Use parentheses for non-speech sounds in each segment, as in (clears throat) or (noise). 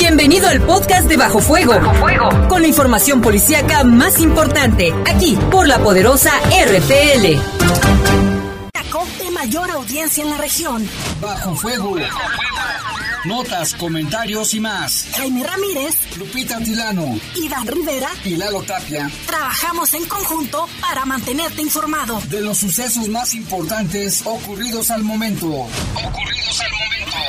Bienvenido al podcast de Bajo Fuego. Bajo Fuego. Con la información policíaca más importante, aquí por la poderosa RPL. De mayor audiencia en la región. Bajo Fuego. Notas, comentarios y más. Jaime Ramírez, Lupita Tilano, Iván Rivera y Lalo Tapia. Trabajamos en conjunto para mantenerte informado de los sucesos más importantes ocurridos al momento. Ocurridos al momento.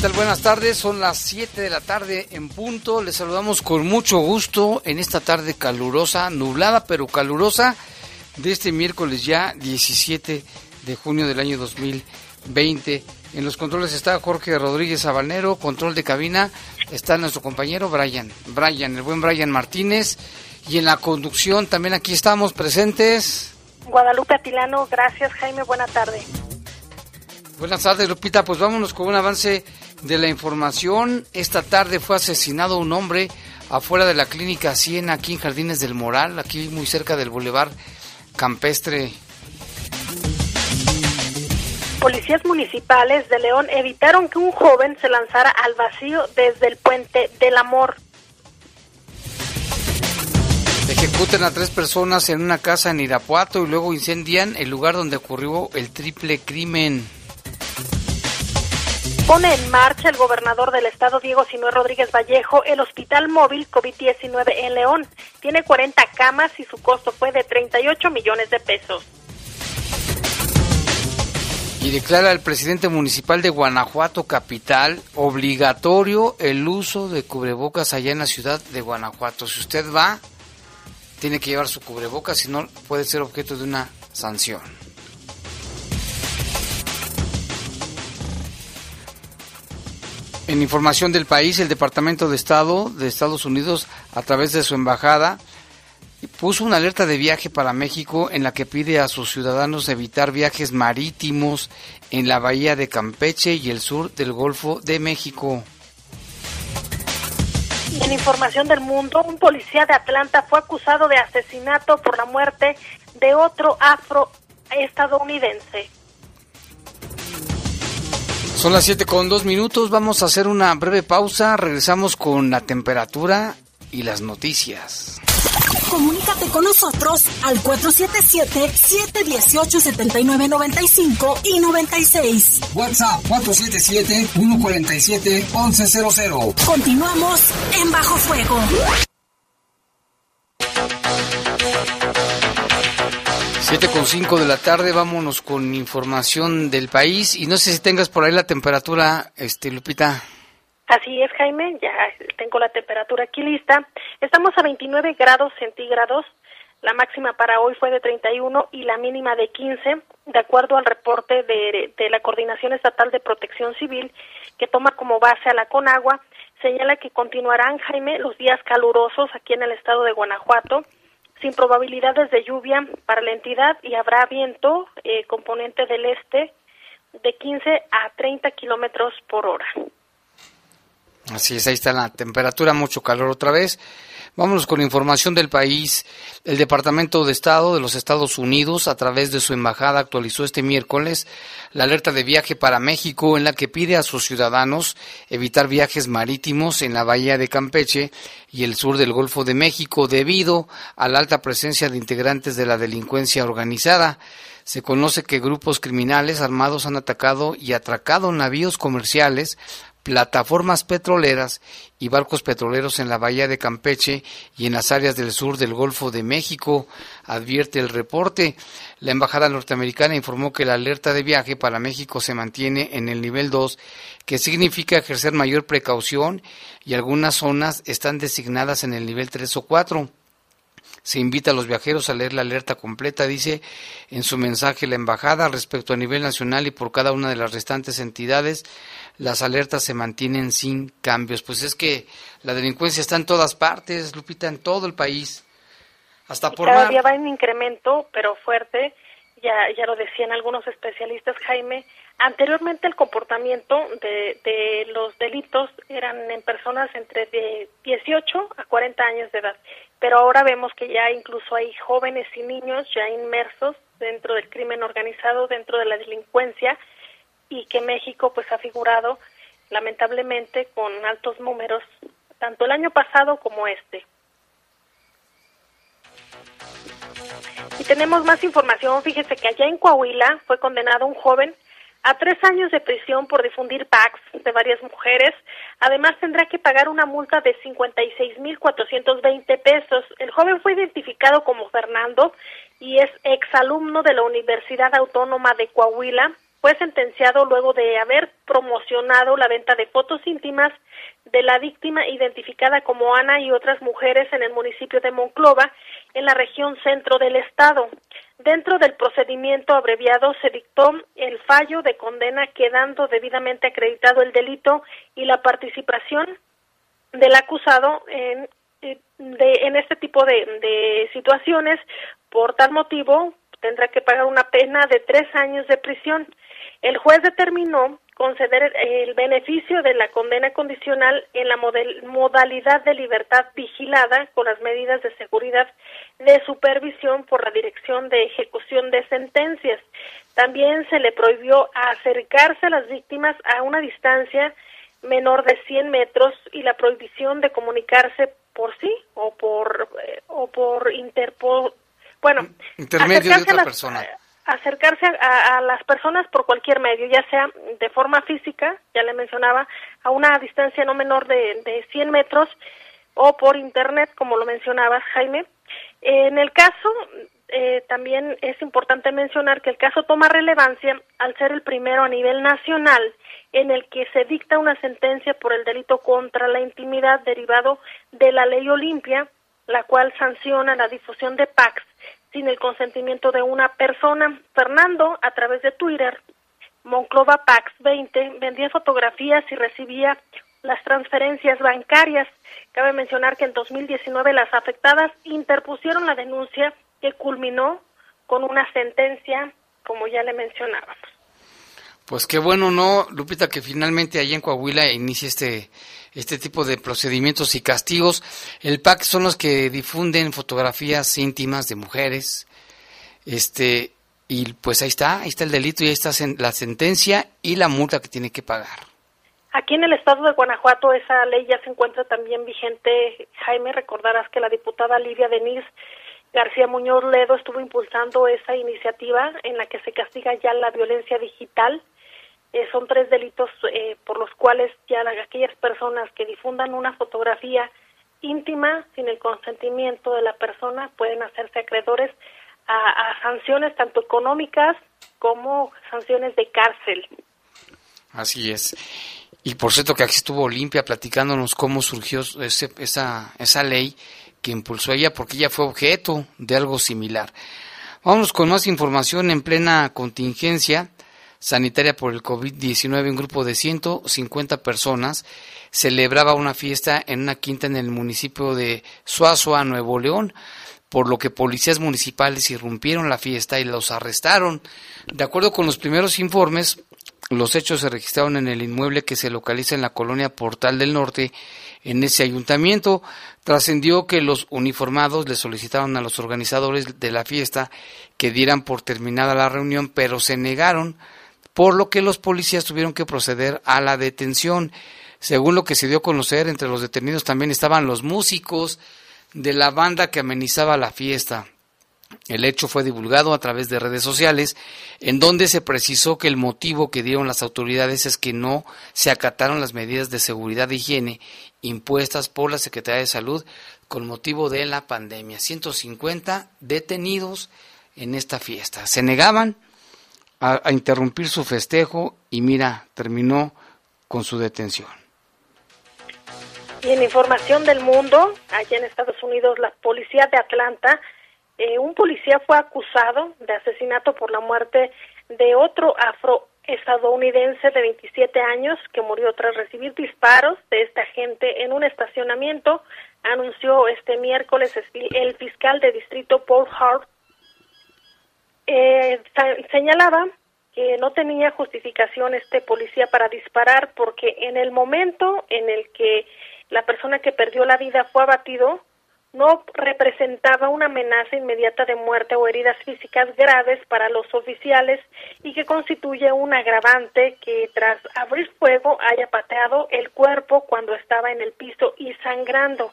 Tal? Buenas tardes, son las 7 de la tarde en punto. Les saludamos con mucho gusto en esta tarde calurosa, nublada pero calurosa de este miércoles ya 17 de junio del año 2020. En los controles está Jorge Rodríguez Sabanero, control de cabina está nuestro compañero Brian, Brian, el buen Brian Martínez. Y en la conducción también aquí estamos presentes. Guadalupe Atilano, gracias Jaime, buena tarde. Buenas tardes, Lupita. Pues vámonos con un avance de la información. Esta tarde fue asesinado un hombre afuera de la clínica Siena, aquí en Jardines del Moral, aquí muy cerca del Boulevard Campestre. Policías municipales de León evitaron que un joven se lanzara al vacío desde el puente del amor. Ejecutan a tres personas en una casa en Irapuato y luego incendian el lugar donde ocurrió el triple crimen pone en marcha el gobernador del estado, Diego Sinué Rodríguez Vallejo, el hospital móvil COVID-19 en León. Tiene 40 camas y su costo fue de 38 millones de pesos. Y declara el presidente municipal de Guanajuato Capital obligatorio el uso de cubrebocas allá en la ciudad de Guanajuato. Si usted va, tiene que llevar su cubrebocas, si no puede ser objeto de una sanción. En información del país, el Departamento de Estado de Estados Unidos, a través de su embajada, puso una alerta de viaje para México en la que pide a sus ciudadanos evitar viajes marítimos en la bahía de Campeche y el sur del Golfo de México. En información del mundo, un policía de Atlanta fue acusado de asesinato por la muerte de otro afroestadounidense. Son las 7 con 2 minutos, vamos a hacer una breve pausa, regresamos con la temperatura y las noticias. Comunícate con nosotros al 477-718-7995 y 96. WhatsApp 477-147-1100. Continuamos en Bajo Fuego. 7 con 5 de la tarde, vámonos con información del país y no sé si tengas por ahí la temperatura, este Lupita. Así es, Jaime, ya tengo la temperatura aquí lista. Estamos a 29 grados centígrados. La máxima para hoy fue de 31 y la mínima de 15, de acuerdo al reporte de, de la Coordinación Estatal de Protección Civil, que toma como base a la Conagua. Señala que continuarán, Jaime, los días calurosos aquí en el estado de Guanajuato sin probabilidades de lluvia para la entidad y habrá viento eh, componente del este de 15 a 30 kilómetros por hora. Así es, ahí está la temperatura, mucho calor otra vez. Vámonos con información del país. El Departamento de Estado de los Estados Unidos, a través de su embajada, actualizó este miércoles la alerta de viaje para México en la que pide a sus ciudadanos evitar viajes marítimos en la bahía de Campeche y el sur del Golfo de México debido a la alta presencia de integrantes de la delincuencia organizada. Se conoce que grupos criminales armados han atacado y atracado navíos comerciales plataformas petroleras y barcos petroleros en la bahía de Campeche y en las áreas del sur del Golfo de México, advierte el reporte. La embajada norteamericana informó que la alerta de viaje para México se mantiene en el nivel 2, que significa ejercer mayor precaución y algunas zonas están designadas en el nivel 3 o 4. Se invita a los viajeros a leer la alerta completa, dice en su mensaje la embajada respecto a nivel nacional y por cada una de las restantes entidades. Las alertas se mantienen sin cambios. Pues es que la delincuencia está en todas partes, Lupita, en todo el país. Hasta por cada día va en incremento, pero fuerte. Ya, ya lo decían algunos especialistas, Jaime. Anteriormente el comportamiento de, de los delitos eran en personas entre de 18 a 40 años de edad pero ahora vemos que ya incluso hay jóvenes y niños ya inmersos dentro del crimen organizado, dentro de la delincuencia y que México pues ha figurado lamentablemente con altos números tanto el año pasado como este. Y tenemos más información, fíjese que allá en Coahuila fue condenado un joven a tres años de prisión por difundir packs de varias mujeres. Además, tendrá que pagar una multa de 56.420 pesos. El joven fue identificado como Fernando y es exalumno de la Universidad Autónoma de Coahuila. Fue sentenciado luego de haber promocionado la venta de fotos íntimas de la víctima identificada como Ana y otras mujeres en el municipio de Monclova, en la región centro del estado. Dentro del procedimiento abreviado se dictó el fallo de condena quedando debidamente acreditado el delito y la participación del acusado en, eh, en este tipo de, de situaciones. Por tal motivo, tendrá que pagar una pena de tres años de prisión. El juez determinó conceder el beneficio de la condena condicional en la modalidad de libertad vigilada con las medidas de seguridad de supervisión por la Dirección de Ejecución de Sentencias. También se le prohibió acercarse a las víctimas a una distancia menor de 100 metros y la prohibición de comunicarse por sí o por eh, o por interpo bueno intermedio de otra persona acercarse a, las personas por cualquier medio, ya sea de forma física, ya le mencionaba, a una distancia no menor de, de 100 metros, o por Internet, como lo mencionabas, Jaime. En el caso, eh, también es importante mencionar que el caso toma relevancia al ser el primero a nivel nacional en el que se dicta una sentencia por el delito contra la intimidad derivado de la ley Olimpia, la cual sanciona la difusión de packs sin el consentimiento de una persona. Fernando, a través de Twitter, Monclova Pax 20, vendía fotografías y recibía las transferencias bancarias. Cabe mencionar que en 2019 las afectadas interpusieron la denuncia que culminó con una sentencia, como ya le mencionábamos. Pues qué bueno, ¿no, Lupita, que finalmente allí en Coahuila inicie este, este tipo de procedimientos y castigos. El PAC son los que difunden fotografías íntimas de mujeres, este, y pues ahí está, ahí está el delito y ahí está la sentencia y la multa que tiene que pagar. Aquí en el estado de Guanajuato esa ley ya se encuentra también vigente. Jaime, recordarás que la diputada Lidia Denise García Muñoz Ledo estuvo impulsando esa iniciativa en la que se castiga ya la violencia digital eh, son tres delitos eh, por los cuales ya aquellas personas que difundan una fotografía íntima sin el consentimiento de la persona pueden hacerse acreedores a, sanciones tanto económicas como sanciones de cárcel. Así es. Y por cierto que aquí estuvo Olimpia platicándonos cómo surgió ese, esa, esa ley que impulsó ella, porque ella fue objeto de algo similar. Vamos con más información en plena contingencia sanitaria por el COVID-19, un grupo de 150 personas celebraba una fiesta en una quinta en el municipio de Suazua, Nuevo León, por lo que policías municipales irrumpieron la fiesta y los arrestaron. De acuerdo con los primeros informes, los hechos se registraron en el inmueble que se localiza en la colonia Portal del Norte. En ese ayuntamiento trascendió que los uniformados le solicitaron a los organizadores de la fiesta que dieran por terminada la reunión, pero se negaron por lo que los policías tuvieron que proceder a la detención. Según lo que se dio a conocer, entre los detenidos también estaban los músicos de la banda que amenizaba la fiesta. El hecho fue divulgado a través de redes sociales, en donde se precisó que el motivo que dieron las autoridades es que no se acataron las medidas de seguridad e higiene impuestas por la Secretaría de Salud con motivo de la pandemia. 150 detenidos en esta fiesta. Se negaban a, interrumpir su festejo y mira, terminó con su detención. Y en información del mundo, allá en Estados Unidos, la policía de Atlanta, eh, un policía fue acusado de asesinato por la muerte de otro afroestadounidense de 27 años que murió tras recibir disparos de esta gente en un estacionamiento, anunció este miércoles el fiscal de distrito Paul Hart. Eh, señalaba que no tenía justificación este policía para disparar porque en el momento en el que la persona que perdió la vida fue abatido, no representaba una amenaza inmediata de muerte o heridas físicas graves para los oficiales y que constituye un agravante que tras abrir fuego haya pateado el cuerpo cuando estaba en el piso y sangrando.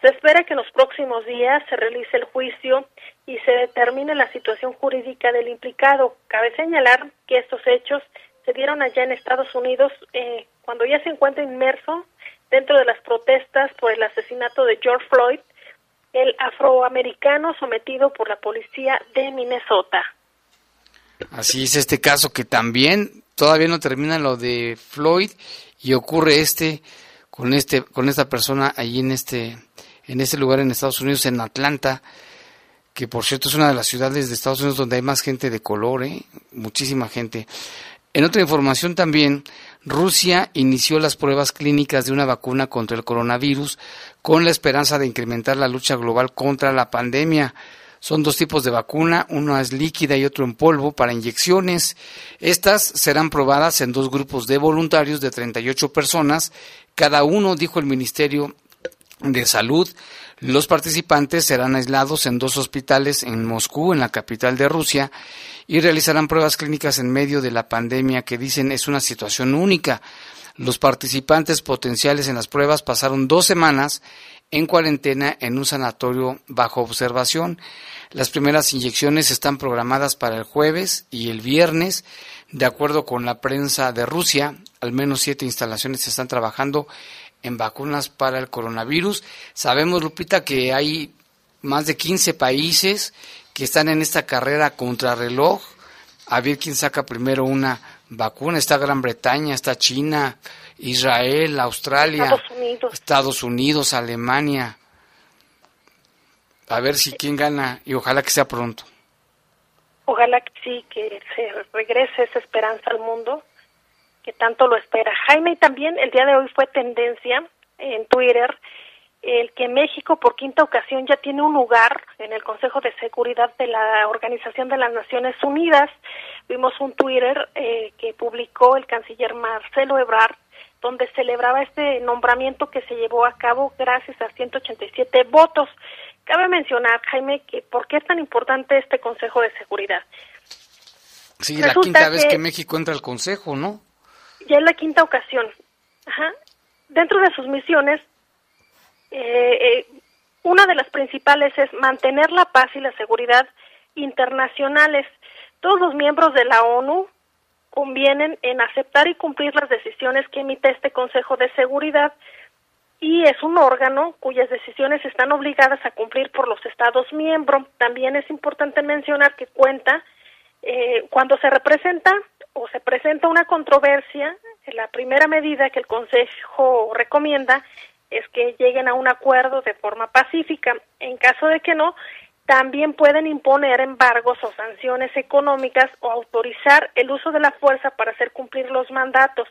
Se espera que en los próximos días se realice el juicio y se determine la situación jurídica del implicado. Cabe señalar que estos hechos se dieron allá en Estados Unidos eh, cuando ya se encuentra inmerso dentro de las protestas por el asesinato de George Floyd, el afroamericano sometido por la policía de Minnesota. Así es este caso que también todavía no termina lo de Floyd y ocurre este con este con esta persona allí en este en este lugar en Estados Unidos en Atlanta que por cierto es una de las ciudades de Estados Unidos donde hay más gente de color, ¿eh? muchísima gente. En otra información también, Rusia inició las pruebas clínicas de una vacuna contra el coronavirus con la esperanza de incrementar la lucha global contra la pandemia. Son dos tipos de vacuna, uno es líquida y otro en polvo para inyecciones. Estas serán probadas en dos grupos de voluntarios de 38 personas. Cada uno, dijo el Ministerio de Salud, los participantes serán aislados en dos hospitales en Moscú, en la capital de Rusia, y realizarán pruebas clínicas en medio de la pandemia que dicen es una situación única. Los participantes potenciales en las pruebas pasaron dos semanas en cuarentena en un sanatorio bajo observación. Las primeras inyecciones están programadas para el jueves y el viernes. De acuerdo con la prensa de Rusia, al menos siete instalaciones están trabajando en vacunas para el coronavirus. Sabemos, Lupita, que hay más de 15 países que están en esta carrera contrarreloj, a ver quién saca primero una vacuna. Está Gran Bretaña, está China, Israel, Australia, Estados Unidos, Estados Unidos Alemania. A ver si quién gana y ojalá que sea pronto. Ojalá que sí, que se regrese esa esperanza al mundo que tanto lo espera. Jaime, también el día de hoy fue tendencia en Twitter el que México por quinta ocasión ya tiene un lugar en el Consejo de Seguridad de la Organización de las Naciones Unidas. Vimos un Twitter eh, que publicó el canciller Marcelo Ebrard, donde celebraba este nombramiento que se llevó a cabo gracias a 187 votos. Cabe mencionar, Jaime, que por qué es tan importante este Consejo de Seguridad. Sí, la quinta vez que México entra al Consejo, ¿no? Ya es la quinta ocasión. Ajá. Dentro de sus misiones, eh, eh, una de las principales es mantener la paz y la seguridad internacionales. Todos los miembros de la ONU convienen en aceptar y cumplir las decisiones que emite este Consejo de Seguridad y es un órgano cuyas decisiones están obligadas a cumplir por los Estados miembros. También es importante mencionar que cuenta eh, cuando se representa o se presenta una controversia, la primera medida que el Consejo recomienda es que lleguen a un acuerdo de forma pacífica. En caso de que no, también pueden imponer embargos o sanciones económicas o autorizar el uso de la fuerza para hacer cumplir los mandatos.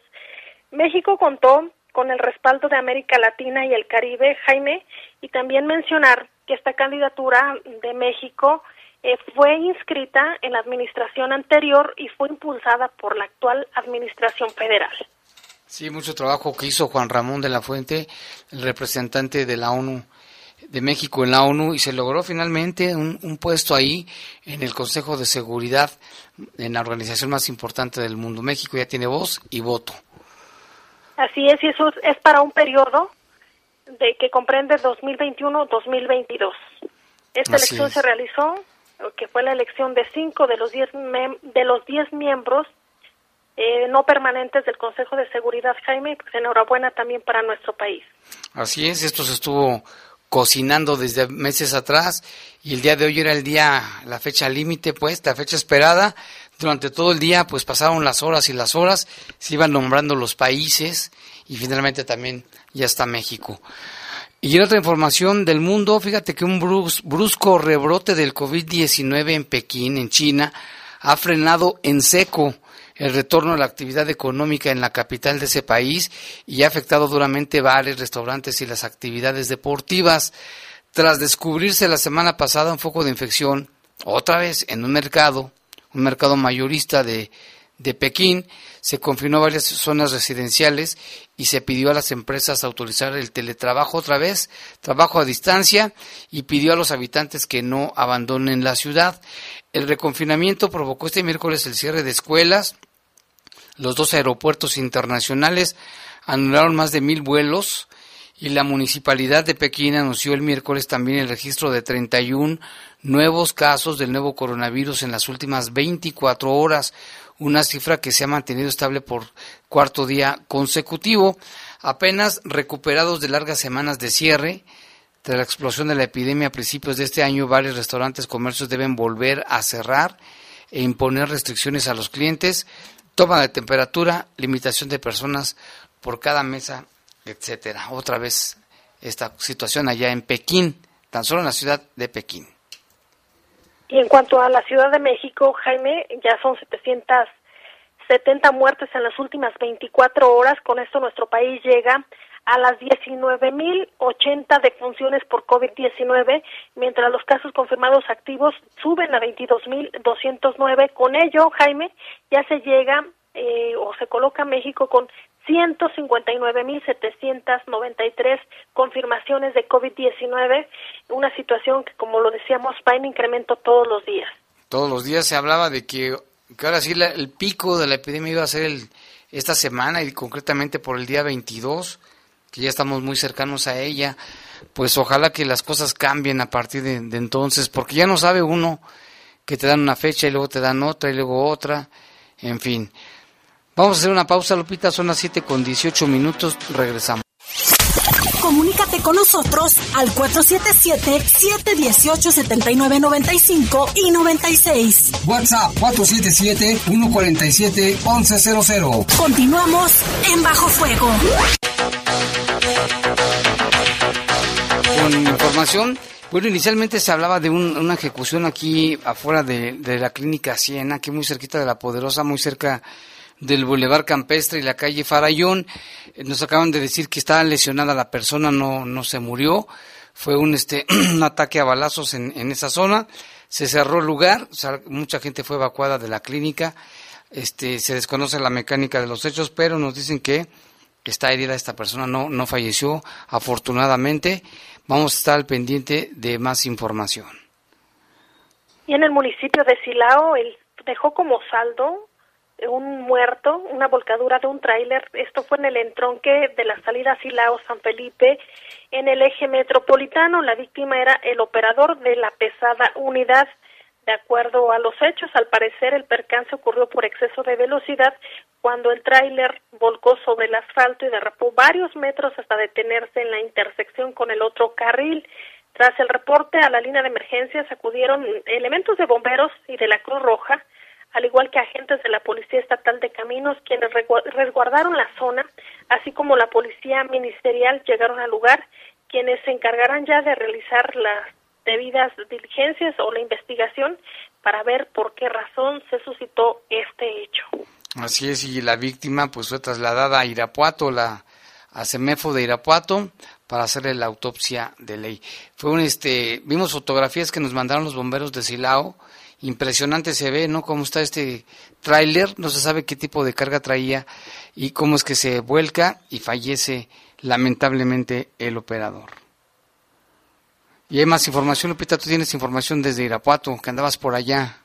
México contó con el respaldo de América Latina y el Caribe, Jaime, y también mencionar que esta candidatura de México eh, fue inscrita en la administración anterior y fue impulsada por la actual administración federal. Sí, mucho trabajo que hizo Juan Ramón de la Fuente, el representante de la ONU, de México en la ONU, y se logró finalmente un, puesto ahí en el Consejo de Seguridad, en la organización más importante del mundo. México ya tiene voz y voto. Así es, y eso es para un periodo de que comprende 2021-2022. Esta elección se realizó que fue la elección de cinco de los diez, de los diez miembros eh, no permanentes del Consejo de Seguridad, Jaime, pues enhorabuena también para nuestro país. Así es, esto se estuvo cocinando desde meses atrás y el día de hoy era el día, la fecha límite, pues, la fecha esperada, Durante todo el día, pues pasaron las horas y las horas, se iban nombrando los países y finalmente también ya está México. Y en otra información del mundo, fíjate que un brusco rebrote del COVID-19 en Pekín, en China, ha frenado en seco el retorno a la actividad económica en la capital de ese país y ha afectado duramente bares, restaurantes y las actividades deportivas. Tras descubrirse la semana pasada un foco de infección, otra vez en un mercado, un mercado mayorista de, de Pekín, se confinó varias zonas residenciales y se pidió a las empresas autorizar el teletrabajo otra vez, trabajo a distancia, y pidió a los habitantes que no abandonen la ciudad. El reconfinamiento provocó este miércoles el cierre de escuelas. Los dos aeropuertos internacionales anularon más de mil vuelos y la municipalidad de Pekín anunció el miércoles también el registro de 31 nuevos casos del nuevo coronavirus en las últimas 24 horas, una cifra que se ha mantenido estable por cuarto día consecutivo, apenas recuperados de largas semanas de cierre. Tras la explosión de la epidemia a principios de este año, varios restaurantes, comercios deben volver a cerrar e imponer restricciones a los clientes, toma de temperatura, limitación de personas por cada mesa, etcétera. Otra vez esta situación allá en Pekín, tan solo en la ciudad de Pekín. Y en cuanto a la Ciudad de México, Jaime, ya son 770 muertes en las últimas 24 horas. Con esto nuestro país llega a las 19.080 defunciones por COVID-19, mientras los casos confirmados activos suben a 22.209. Con ello, Jaime, ya se llega eh, o se coloca México con 159.793 confirmaciones de COVID-19, una situación que, como lo decíamos, va en incremento todos los días. Todos los días se hablaba de que, ahora sí el pico de la epidemia iba a ser el, esta semana y concretamente por el día 22, que ya estamos muy cercanos a ella. Pues ojalá que las cosas cambien a partir de entonces, porque ya no sabe uno que te dan una fecha y luego te dan otra y luego otra, en fin. Vamos a hacer una pausa, Lupita, son las 7 con 18 minutos, regresamos. Comunícate con nosotros al 477-718-7995 y 96. WhatsApp 477-147-1100. Continuamos en Bajo Fuego. Con información bueno, inicialmente se hablaba de una ejecución aquí afuera de, de, la clínica Siena, aquí muy cerquita de la Poderosa, muy cerca del Boulevard Campestre y la calle Farallón. Nos acaban de decir que estaba lesionada la persona, no, no se murió. Fue un, este, (clears throat) un ataque a balazos en, en esa zona. Se cerró el lugar, mucha gente fue evacuada de la clínica. Este, se desconoce la mecánica de los hechos, pero nos dicen que está herida esta persona, no, no falleció, afortunadamente. Vamos a estar al pendiente de más información. Y en el municipio de Silao, él dejó como saldo un muerto, una volcadura de un tráiler. Esto fue en el entronque de la salida Silao San Felipe en el eje metropolitano. La víctima era el operador de la pesada unidad. De acuerdo a los hechos, al parecer el percance ocurrió por exceso de velocidad cuando el tráiler volcó sobre el asfalto y derrapó varios metros hasta detenerse en la intersección con el otro carril. Tras el reporte a la línea de emergencias acudieron elementos de bomberos y de la Cruz Roja al igual que agentes de la Policía Estatal de Caminos, quienes resguardaron la zona, así como la Policía Ministerial llegaron al lugar, quienes se encargarán ya de realizar las debidas diligencias o la investigación para ver por qué razón se suscitó este hecho. Así es, y la víctima pues fue trasladada a Irapuato, la a CEMEFO de Irapuato, para hacerle la autopsia de ley. Fue un este, vimos fotografías que nos mandaron los bomberos de Silao, impresionante se ve, ¿no? Cómo está este tráiler, no se sabe qué tipo de carga traía y cómo es que se vuelca y fallece lamentablemente el operador. Y hay más información, Lupita, tú tienes información desde Irapuato, que andabas por allá.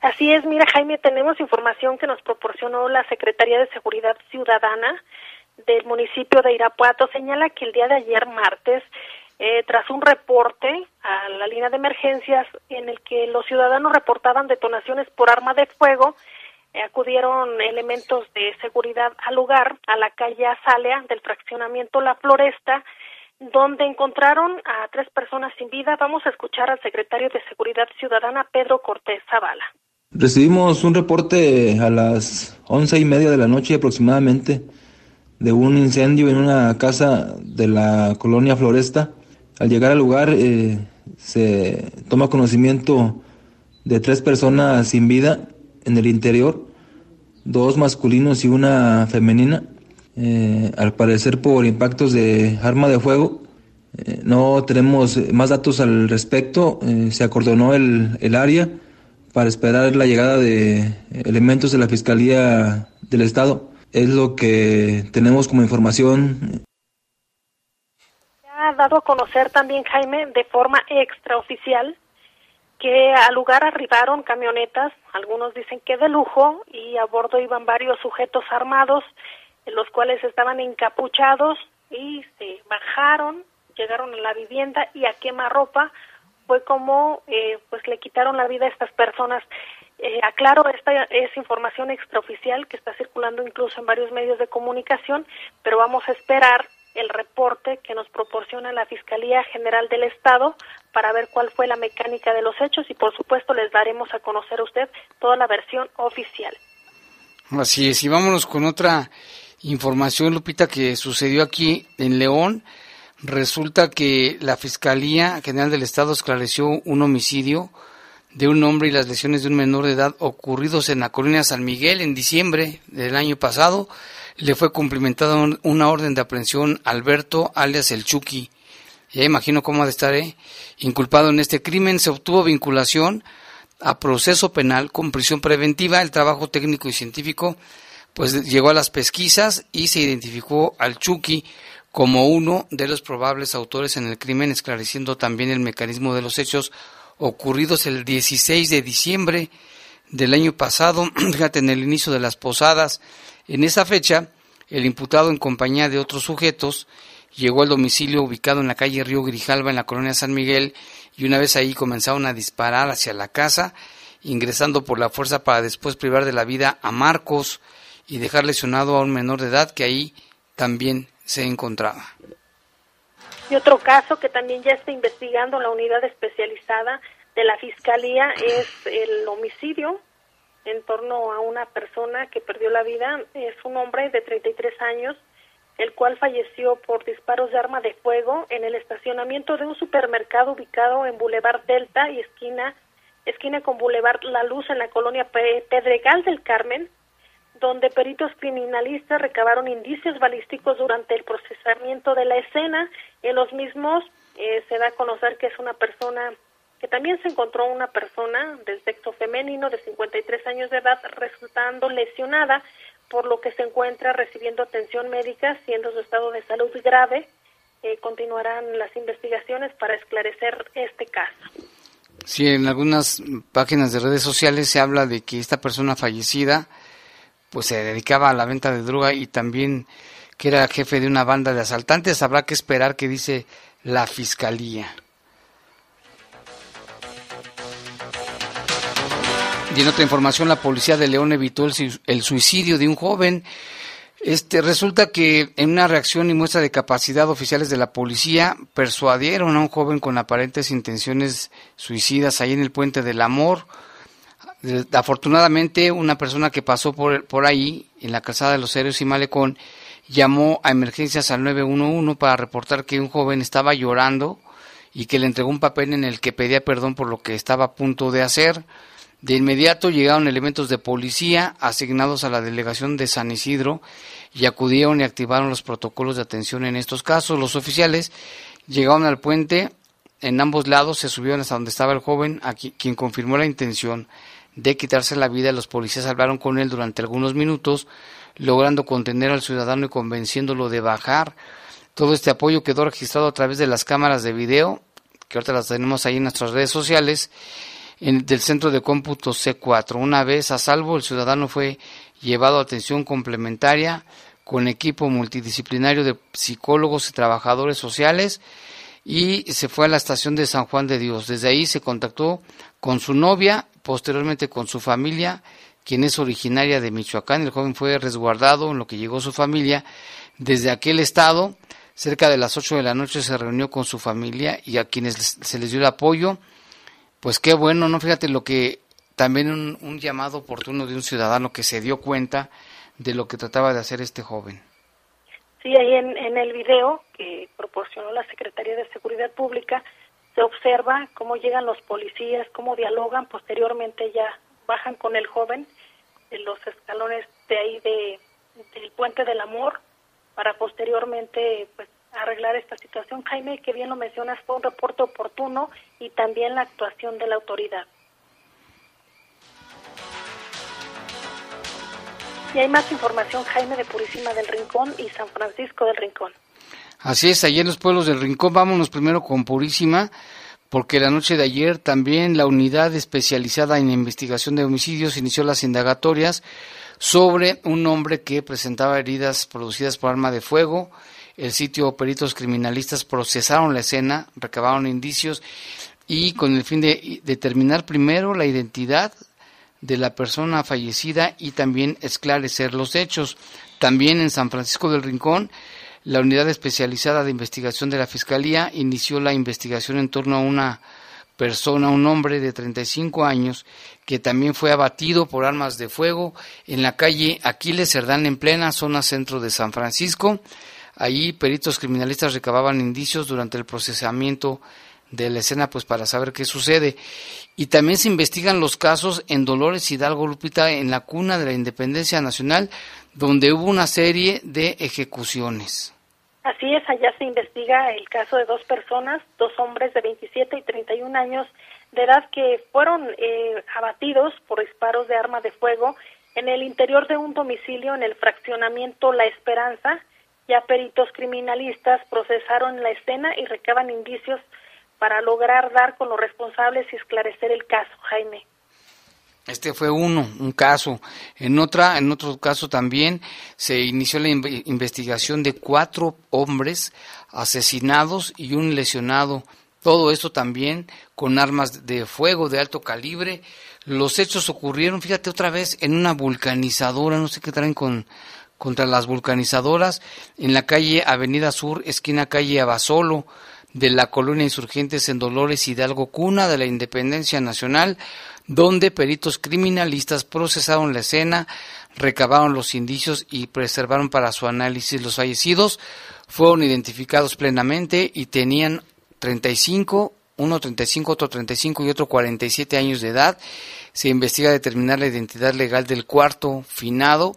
Así es, mira Jaime, tenemos información que nos proporcionó la Secretaría de Seguridad Ciudadana del municipio de Irapuato. Señala que el día de ayer martes eh, tras un reporte a la línea de emergencias en el que los ciudadanos reportaban detonaciones por arma de fuego, eh, acudieron elementos de seguridad al lugar, a la calle Azalea del fraccionamiento La Floresta, donde encontraron a tres personas sin vida. Vamos a escuchar al secretario de Seguridad Ciudadana, Pedro Cortés Zavala. Recibimos un reporte a las once y media de la noche aproximadamente de un incendio en una casa de la colonia Floresta. Al llegar al lugar eh, se toma conocimiento de tres personas sin vida en el interior, dos masculinos y una femenina, eh, al parecer por impactos de arma de fuego. Eh, no tenemos más datos al respecto, se acordonó el, el área para esperar la llegada de elementos de la Fiscalía del Estado. Es lo que tenemos como información. Dado a conocer también, Jaime, de forma extraoficial, que al lugar arribaron camionetas, algunos dicen que de lujo, y a bordo iban varios sujetos armados, los cuales estaban encapuchados y se bajaron, llegaron a la vivienda y a quemarropa fue como eh, pues le quitaron la vida a estas personas. Eh, aclaro, esta es información extraoficial que está circulando incluso en varios medios de comunicación, pero vamos a esperar el reporte que nos proporciona la Fiscalía General del Estado para ver cuál fue la mecánica de los hechos y por supuesto les daremos a conocer a usted toda la versión oficial. Así es, y vámonos con otra información, Lupita, que sucedió aquí en León. Resulta que la Fiscalía General del Estado esclareció un homicidio de un hombre y las lesiones de un menor de edad ocurridos en la colonia San Miguel en diciembre del año pasado. Le fue cumplimentada una orden de aprehensión a Alberto alias El Chucky. Ya imagino cómo ha de estar, ¿eh? Inculpado en este crimen, se obtuvo vinculación a proceso penal con prisión preventiva. El trabajo técnico y científico pues llegó a las pesquisas y se identificó al Chucky como uno de los probables autores en el crimen, esclareciendo también el mecanismo de los hechos ocurridos el 16 de diciembre del año pasado, (clears throat) fíjate, en el inicio de las posadas. En esa fecha, el imputado en compañía de otros sujetos llegó al domicilio ubicado en la calle Río Grijalva en la colonia San Miguel y una vez ahí comenzaron a disparar hacia la casa, ingresando por la fuerza para después privar de la vida a Marcos y dejar lesionado a un menor de edad que ahí también se encontraba. Y otro caso que también ya está investigando la unidad especializada de la Fiscalía es el homicidio en torno a una persona que perdió la vida. Es un hombre de 33 años, el cual falleció por disparos de arma de fuego en el estacionamiento de un supermercado ubicado en Boulevard Delta y esquina, esquina con Boulevard La Luz en la colonia Pedregal del Carmen donde peritos criminalistas recabaron indicios balísticos durante el procesamiento de la escena. En los mismos eh, se da a conocer que es una persona, que también se encontró una persona del sexo femenino de 53 años de edad resultando lesionada, por lo que se encuentra recibiendo atención médica, siendo su estado de salud grave. Eh, continuarán las investigaciones para esclarecer este caso. Sí, en algunas páginas de redes sociales se habla de que esta persona fallecida pues se dedicaba a la venta de droga y también que era jefe de una banda de asaltantes. Habrá que esperar que dice la fiscalía. Y en otra información, la policía de León evitó el, suicidio de un joven. Este, resulta que en una reacción y muestra de capacidad oficiales de la policía persuadieron a un joven con aparentes intenciones suicidas ahí en el puente del amor Afortunadamente, una persona que pasó por, por ahí, en la calzada de los Héroes y Malecón, llamó a emergencias al 911 para reportar que un joven estaba llorando y que le entregó un papel en el que pedía perdón por lo que estaba a punto de hacer. De inmediato llegaron elementos de policía asignados a la delegación de San Isidro y acudieron y activaron los protocolos de atención en estos casos. Los oficiales llegaron al puente, en ambos lados se subieron hasta donde estaba el joven, quien confirmó la intención de quitarse la vida, los policías hablaron con él durante algunos minutos, logrando contener al ciudadano y convenciéndolo de bajar. Todo este apoyo quedó registrado a través de las cámaras de video, que ahorita las tenemos ahí en nuestras redes sociales, en, del centro de cómputo C4. Una vez a salvo, el ciudadano fue llevado a atención complementaria con equipo multidisciplinario de psicólogos y trabajadores sociales y se fue a la estación de San Juan de Dios. Desde ahí se contactó con su novia posteriormente con su familia, quien es originaria de Michoacán. El joven fue resguardado en lo que llegó su familia. Desde aquel estado, cerca de las 8 de la noche, se reunió con su familia y a quienes se les dio el apoyo. Pues qué bueno, ¿no? Fíjate lo que también un, llamado oportuno de un ciudadano que se dio cuenta de lo que trataba de hacer este joven. Sí, ahí en, en el video que proporcionó la Secretaría de Seguridad Pública se observa cómo llegan los policías, cómo dialogan, posteriormente ya bajan con el joven en los escalones de ahí de, del puente del amor para posteriormente pues arreglar esta situación. Jaime, que bien lo mencionas, fue un reporte oportuno y también la actuación de la autoridad. Y hay más información, Jaime, de Purísima del Rincón y San Francisco del Rincón. Así es, allí en los pueblos del Rincón, vámonos primero con Purísima, porque la noche de ayer también la unidad especializada en investigación de homicidios inició las indagatorias sobre un hombre que presentaba heridas producidas por arma de fuego. El sitio peritos criminalistas procesaron la escena, recabaron indicios y con el fin de determinar primero la identidad de la persona fallecida y también esclarecer los hechos. También en San Francisco del Rincón, la unidad especializada de investigación de la Fiscalía inició la investigación en torno a una persona, un hombre de 35 años, que también fue abatido por armas de fuego en la calle Aquiles Cerdán, en plena zona centro de San Francisco. Allí peritos criminalistas recababan indicios durante el procesamiento de la escena pues para saber qué sucede. Y también se investigan los casos en Dolores Hidalgo Lupita en la cuna de la Independencia Nacional donde hubo una serie de ejecuciones. Así es, allá se investiga el caso de dos personas, dos hombres de 27 y 31 años de edad que fueron eh, abatidos por disparos de arma de fuego en el interior de un domicilio en el fraccionamiento La Esperanza. Ya peritos criminalistas procesaron la escena y recaban indicios para lograr dar con los responsables y esclarecer el caso, Jaime. Este fue uno, un caso. En otra, en otro caso también se inició la investigación de cuatro hombres asesinados y un lesionado. Todo esto también con armas de fuego de alto calibre. Los hechos ocurrieron, fíjate otra vez, en una vulcanizadora, no sé qué traen con contra las vulcanizadoras, en la calle Avenida Sur, esquina calle Abasolo de la colonia Insurgentes en Dolores Hidalgo, cuna de la Independencia Nacional, donde peritos criminalistas procesaron la escena, recabaron los indicios y preservaron para su análisis los fallecidos, fueron identificados plenamente y tenían 35, uno 35, otro 35 y otro 47 años de edad. Se investiga determinar la identidad legal del cuarto finado.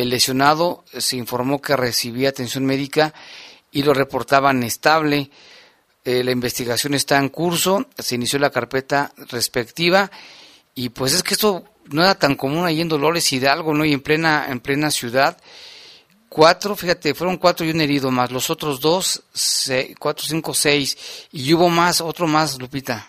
El lesionado se informó que recibía atención médica y lo reportaban estable. Eh, la investigación está en curso, se inició la carpeta respectiva y pues es que esto no era tan común ahí en Dolores Hidalgo, ¿no? Y en plena, en plena ciudad. Cuatro, fíjate, fueron cuatro y un herido más, los otros dos, cuatro, cinco, seis, y hubo más, otro más, Lupita.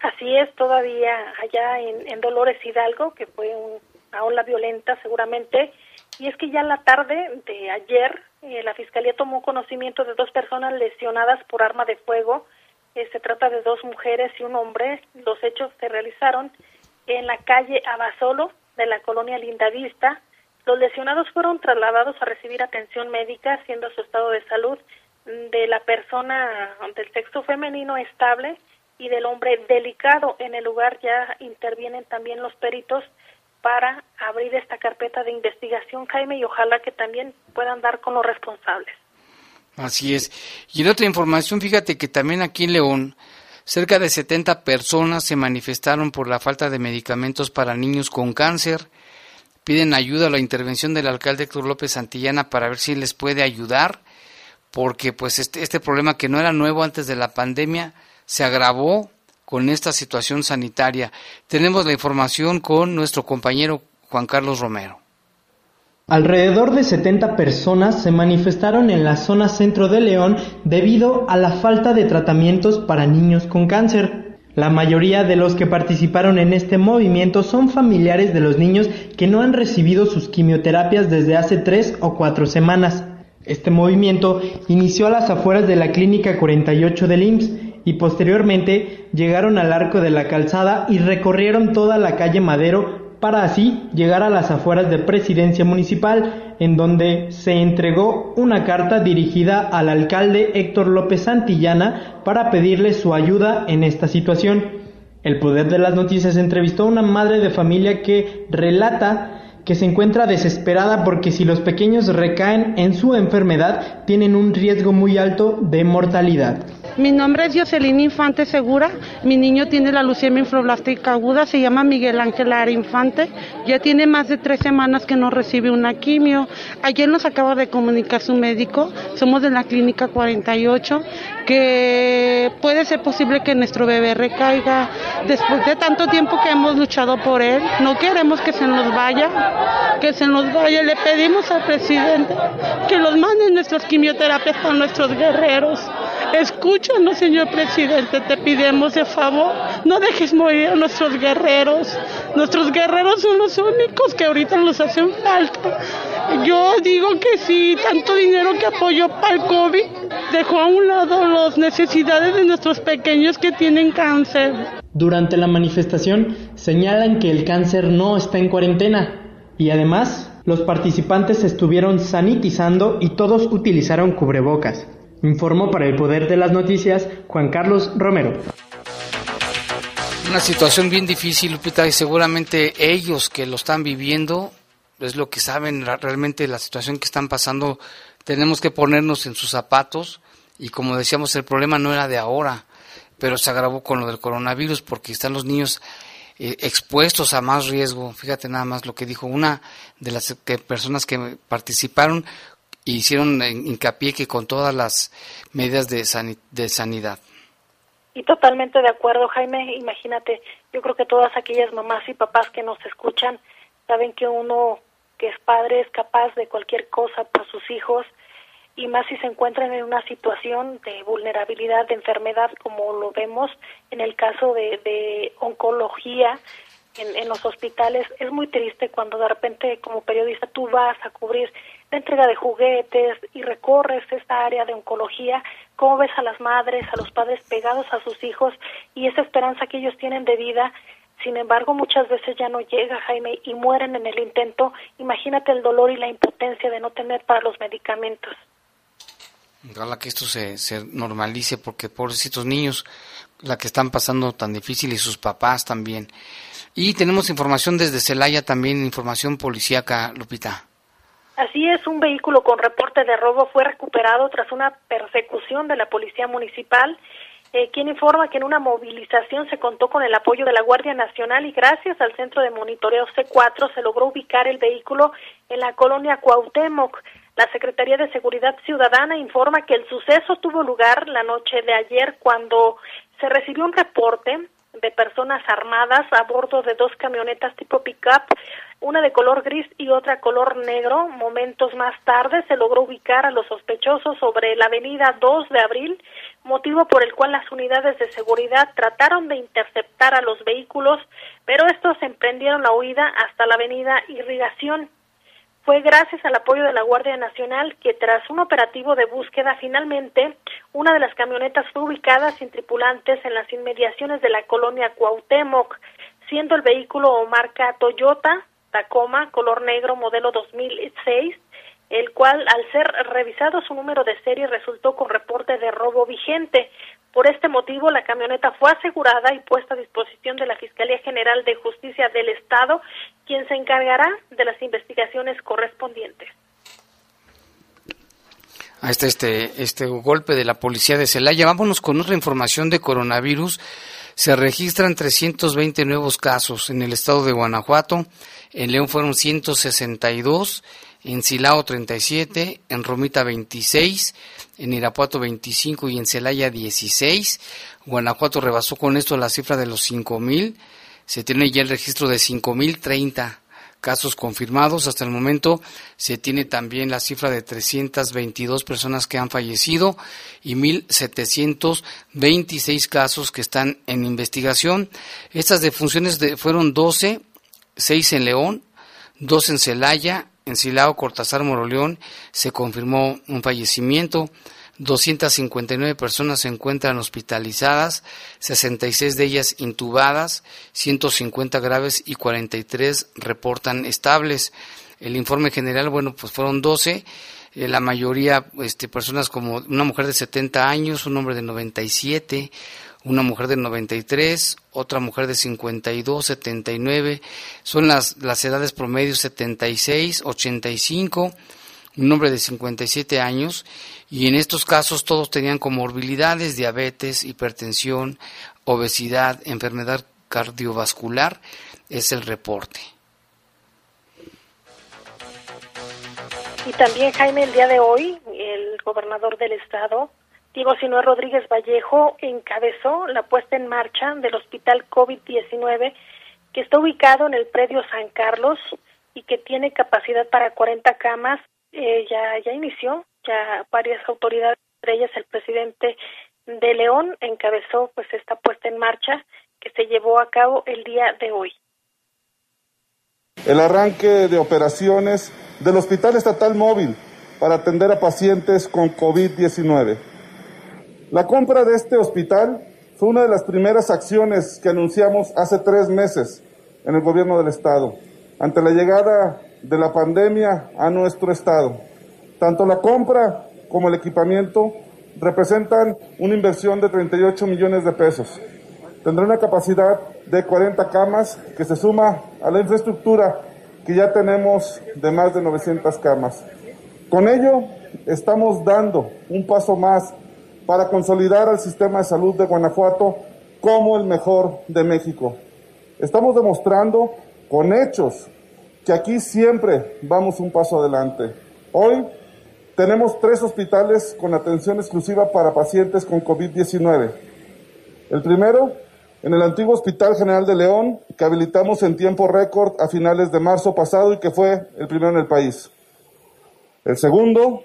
Así es, todavía allá en, Dolores Hidalgo, que fue una ola violenta seguramente, y es que ya en la tarde de ayer eh, la Fiscalía tomó conocimiento de dos personas lesionadas por arma de fuego. Eh, se trata de dos mujeres y un hombre. Los hechos se realizaron en la calle Abasolo de la colonia Lindavista. Los lesionados fueron trasladados a recibir atención médica, siendo su estado de salud de la persona del sexo femenino estable y del hombre delicado. En el lugar ya intervienen también los peritos para abrir esta carpeta de investigación, Jaime, y ojalá que también puedan dar con los responsables. Así es. Y en otra información, fíjate que también aquí en León, cerca de 70 personas se manifestaron por la falta de medicamentos para niños con cáncer. Piden ayuda a la intervención del alcalde Héctor López Santillana para ver si les puede ayudar, porque pues este, este problema que no era nuevo antes de la pandemia se agravó con esta situación sanitaria. Tenemos la información con nuestro compañero Juan Carlos Romero. Alrededor de 70 personas se manifestaron en la zona centro de León debido a la falta de tratamientos para niños con cáncer. La mayoría de los que participaron en este movimiento son familiares de los niños que no han recibido sus quimioterapias desde hace tres o cuatro semanas. Este movimiento inició a las afueras de la Clínica 48 del IMSS y posteriormente llegaron al arco de la calzada y recorrieron toda la calle Madero para así llegar a las afueras de Presidencia Municipal, en donde se entregó una carta dirigida al alcalde Héctor López Santillana para pedirle su ayuda en esta situación. El Poder de las Noticias entrevistó a una madre de familia que relata que se encuentra desesperada porque si los pequeños recaen en su enfermedad tienen un riesgo muy alto de mortalidad. Mi nombre es Jocelyn Infante Segura. Mi niño tiene la leucemia infloblástica aguda. Se llama Miguel Ángel Ara Infante. Ya tiene más de tres semanas que no recibe una quimio. Ayer nos acaba de comunicar su médico. Somos de la clínica 48. Que puede ser posible que nuestro bebé recaiga. Después de tanto tiempo que hemos luchado por él, no queremos que se nos vaya. Que se nos vaya. Le pedimos al presidente que los mande nuestras quimioterapias para nuestros guerreros. Escúchanos, señor presidente, te pidemos de favor, no dejes morir a nuestros guerreros. Nuestros guerreros son los únicos que ahorita nos hacen falta. Yo digo que sí, tanto dinero que apoyó para el COVID dejó a un lado las necesidades de nuestros pequeños que tienen cáncer. Durante la manifestación señalan que el cáncer no está en cuarentena y además los participantes estuvieron sanitizando y todos utilizaron cubrebocas. Informó para el Poder de las Noticias Juan Carlos Romero. Una situación bien difícil, Lupita, y seguramente ellos que lo están viviendo es lo que saben realmente la situación que están pasando. Tenemos que ponernos en sus zapatos y como decíamos, el problema no era de ahora, pero se agravó con lo del coronavirus porque están los niños eh, expuestos a más riesgo. Fíjate nada más lo que dijo una de las personas que participaron hicieron hincapié que con todas las medidas de, de sanidad. Y totalmente de acuerdo, Jaime. Imagínate, yo creo que todas aquellas mamás y papás que nos escuchan saben que uno que es padre es capaz de cualquier cosa por sus hijos y más si se encuentran en una situación de vulnerabilidad, de enfermedad, como lo vemos en el caso de, de oncología en, en los hospitales. Es muy triste cuando de repente como periodista tú vas a cubrir la entrega de juguetes y recorres esta área de oncología, cómo ves a las madres, a los padres pegados a sus hijos y esa esperanza que ellos tienen de vida, sin embargo muchas veces ya no llega, Jaime, y mueren en el intento. Imagínate el dolor y la impotencia de no tener para los medicamentos. Ojalá que esto se, se normalice porque pobrecitos niños, la que están pasando tan difícil y sus papás también. Y tenemos información desde Celaya también, información policíaca, Lupita. Así es, un vehículo con reporte de robo fue recuperado tras una persecución de la Policía Municipal, eh, quien informa que en una movilización se contó con el apoyo de la Guardia Nacional y gracias al Centro de Monitoreo C4 se logró ubicar el vehículo en la colonia Cuauhtémoc. La Secretaría de Seguridad Ciudadana informa que el suceso tuvo lugar la noche de ayer cuando se recibió un reporte de personas armadas a bordo de dos camionetas tipo pickup, una de color gris y otra color negro. Momentos más tarde se logró ubicar a los sospechosos sobre la avenida 2 de abril, motivo por el cual las unidades de seguridad trataron de interceptar a los vehículos, pero estos emprendieron la huida hasta la avenida Irrigación. Fue gracias al apoyo de la Guardia Nacional que tras un operativo de búsqueda finalmente una de las camionetas fue ubicada sin tripulantes en las inmediaciones de la colonia Cuauhtémoc, siendo el vehículo marca Toyota Tacoma color negro modelo 2006 el cual al ser revisado su número de serie resultó con reporte de robo vigente. Por este motivo, la camioneta fue asegurada y puesta a disposición de la Fiscalía General de Justicia del Estado, quien se encargará de las investigaciones correspondientes. Ahí está este, este golpe de la policía de Celaya. Vámonos con otra información de coronavirus. Se registran 320 nuevos casos en el estado de Guanajuato. En León fueron 162 en Silao 37, en Romita 26, en Irapuato 25 y en Celaya 16. Guanajuato rebasó con esto la cifra de los 5.000. Se tiene ya el registro de 5.030 casos confirmados. Hasta el momento se tiene también la cifra de 322 personas que han fallecido y 1.726 casos que están en investigación. Estas defunciones de, fueron 12, 6 en León, 2 en Celaya, Silao, Cortázar, Moroleón, se confirmó un fallecimiento. 259 personas se encuentran hospitalizadas, 66 de ellas intubadas, 150 graves y 43 reportan estables. El informe general, bueno, pues fueron 12, eh, la mayoría este, personas como una mujer de 70 años, un hombre de 97, una mujer de 93, otra mujer de 52, 79, son las, las edades promedio 76, 85, un hombre de 57 años, y en estos casos todos tenían comorbilidades, diabetes, hipertensión, obesidad, enfermedad cardiovascular, es el reporte. Y también, Jaime, el día de hoy, el gobernador del estado, Diego Sinue Rodríguez Vallejo, encabezó la puesta en marcha del hospital COVID-19 que está ubicado en el predio San Carlos y que tiene capacidad para 40 camas. Eh, ya, ya inició, ya varias autoridades, entre ellas el presidente de León, encabezó pues esta puesta en marcha que se llevó a cabo el día de hoy. El arranque de operaciones del Hospital Estatal Móvil para atender a pacientes con COVID-19. La compra de este hospital fue una de las primeras acciones que anunciamos hace tres meses en el gobierno del Estado, ante la llegada de la pandemia a nuestro Estado. Tanto la compra como el equipamiento representan una inversión de 38 millones de pesos. Tendrá una capacidad de 40 camas que se suma a la infraestructura que ya tenemos de más de 900 camas. Con ello, estamos dando un paso más para consolidar al sistema de salud de Guanajuato como el mejor de México. Estamos demostrando con hechos que aquí siempre vamos un paso adelante. Hoy tenemos tres hospitales con atención exclusiva para pacientes con COVID-19. El primero en el antiguo Hospital General de León, que habilitamos en tiempo récord a finales de marzo pasado y que fue el primero en el país. El segundo,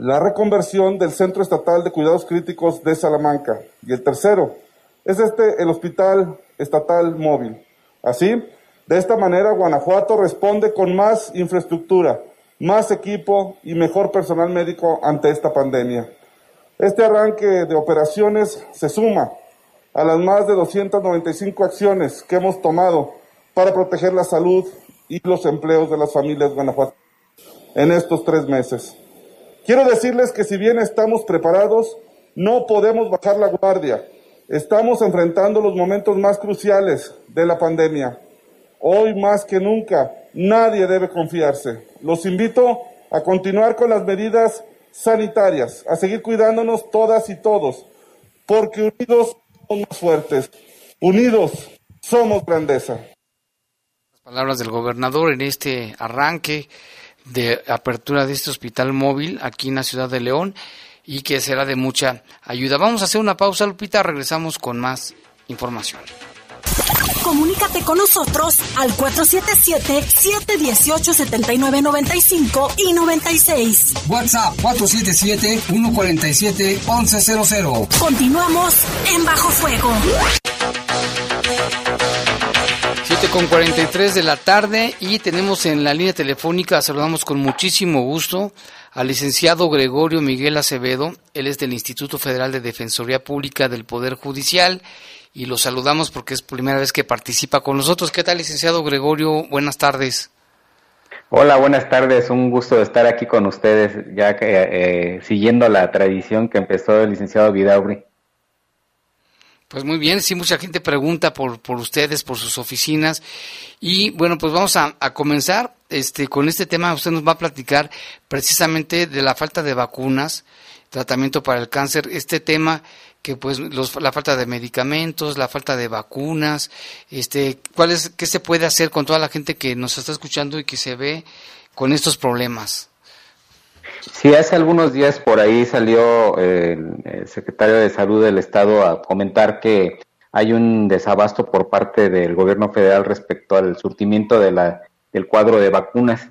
la reconversión del Centro Estatal de Cuidados Críticos de Salamanca. Y el tercero, es este el Hospital Estatal Móvil. Así, de esta manera, Guanajuato responde con más infraestructura, más equipo y mejor personal médico ante esta pandemia. Este arranque de operaciones se suma a las más de 295 acciones que hemos tomado para proteger la salud y los empleos de las familias guanajuatenses en estos tres meses. Quiero decirles que si bien estamos preparados, no podemos bajar la guardia. Estamos enfrentando los momentos más cruciales de la pandemia. Hoy más que nunca, nadie debe confiarse. Los invito a continuar con las medidas sanitarias, a seguir cuidándonos todas y todos, porque unidos somos fuertes, unidos somos grandeza. Las palabras del gobernador en este arranque de apertura de este hospital móvil aquí en la ciudad de León y que será de mucha ayuda. Vamos a hacer una pausa, Lupita, regresamos con más información. Comunícate con nosotros al 477-718-7995 y 96. WhatsApp 477-147-1100. Continuamos en Bajo Fuego. 7 con 43 de la tarde y tenemos en la línea telefónica, saludamos con muchísimo gusto al licenciado Gregorio Miguel Acevedo, él es del Instituto Federal de Defensoría Pública del Poder Judicial y lo saludamos porque es primera vez que participa con nosotros. ¿Qué tal, licenciado Gregorio? Buenas tardes. Hola, buenas tardes. Un gusto estar aquí con ustedes, ya que eh, siguiendo la tradición que empezó el licenciado Vidauri. Pues muy bien, sí, mucha gente pregunta por, por ustedes, por sus oficinas. Y bueno, pues vamos a, comenzar este, con este tema. Usted nos va a platicar precisamente de la falta de vacunas, tratamiento para el cáncer, este tema que pues los, la falta de medicamentos, la falta de vacunas, este, ¿cuál es, qué se puede hacer con toda la gente que nos está escuchando y que se ve con estos problemas? Sí, hace algunos días por ahí salió el, secretario de Salud del Estado a comentar que hay un desabasto por parte del gobierno federal respecto al surtimiento de la, del cuadro de vacunas.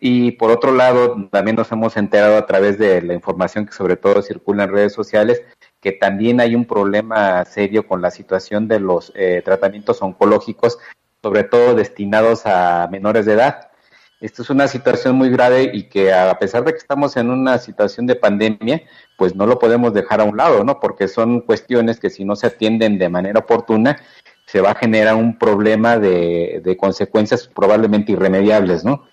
Y por otro lado, también nos hemos enterado a través de la información que sobre todo circula en redes sociales, que también hay un problema serio con la situación de los eh, tratamientos oncológicos, sobre todo destinados a menores de edad. Esto es una situación muy grave y que a pesar de que estamos en una situación de pandemia, pues no lo podemos dejar a un lado, ¿no? Porque son cuestiones que si no se atienden de manera oportuna, se va a generar un problema de, de consecuencias probablemente irremediables, ¿no?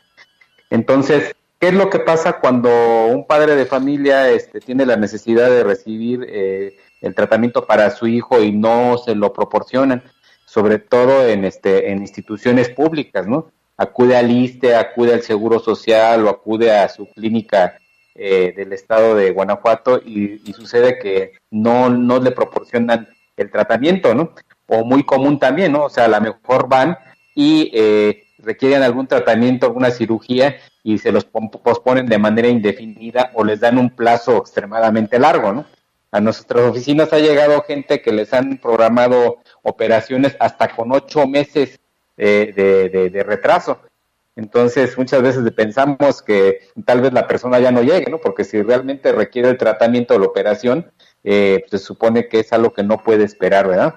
Entonces, ¿qué es lo que pasa cuando un padre de familia este, tiene la necesidad de recibir eh, el tratamiento para su hijo y no se lo proporcionan, sobre todo en, este, en instituciones públicas, ¿no? Acude al ISTE, acude al Seguro Social o acude a su clínica eh, del estado de Guanajuato y, sucede que no, no le proporcionan el tratamiento, ¿no? O muy común también, ¿no? O sea, a lo mejor van y eh, requieren algún tratamiento, alguna cirugía y se los posponen de manera indefinida o les dan un plazo extremadamente largo, ¿no? A nuestras oficinas ha llegado gente que les han programado operaciones hasta con ocho meses de, de, retraso. Entonces, muchas veces pensamos que tal vez la persona ya no llegue, ¿no? Porque si realmente requiere el tratamiento o la operación, eh, se supone que es algo que no puede esperar, ¿verdad?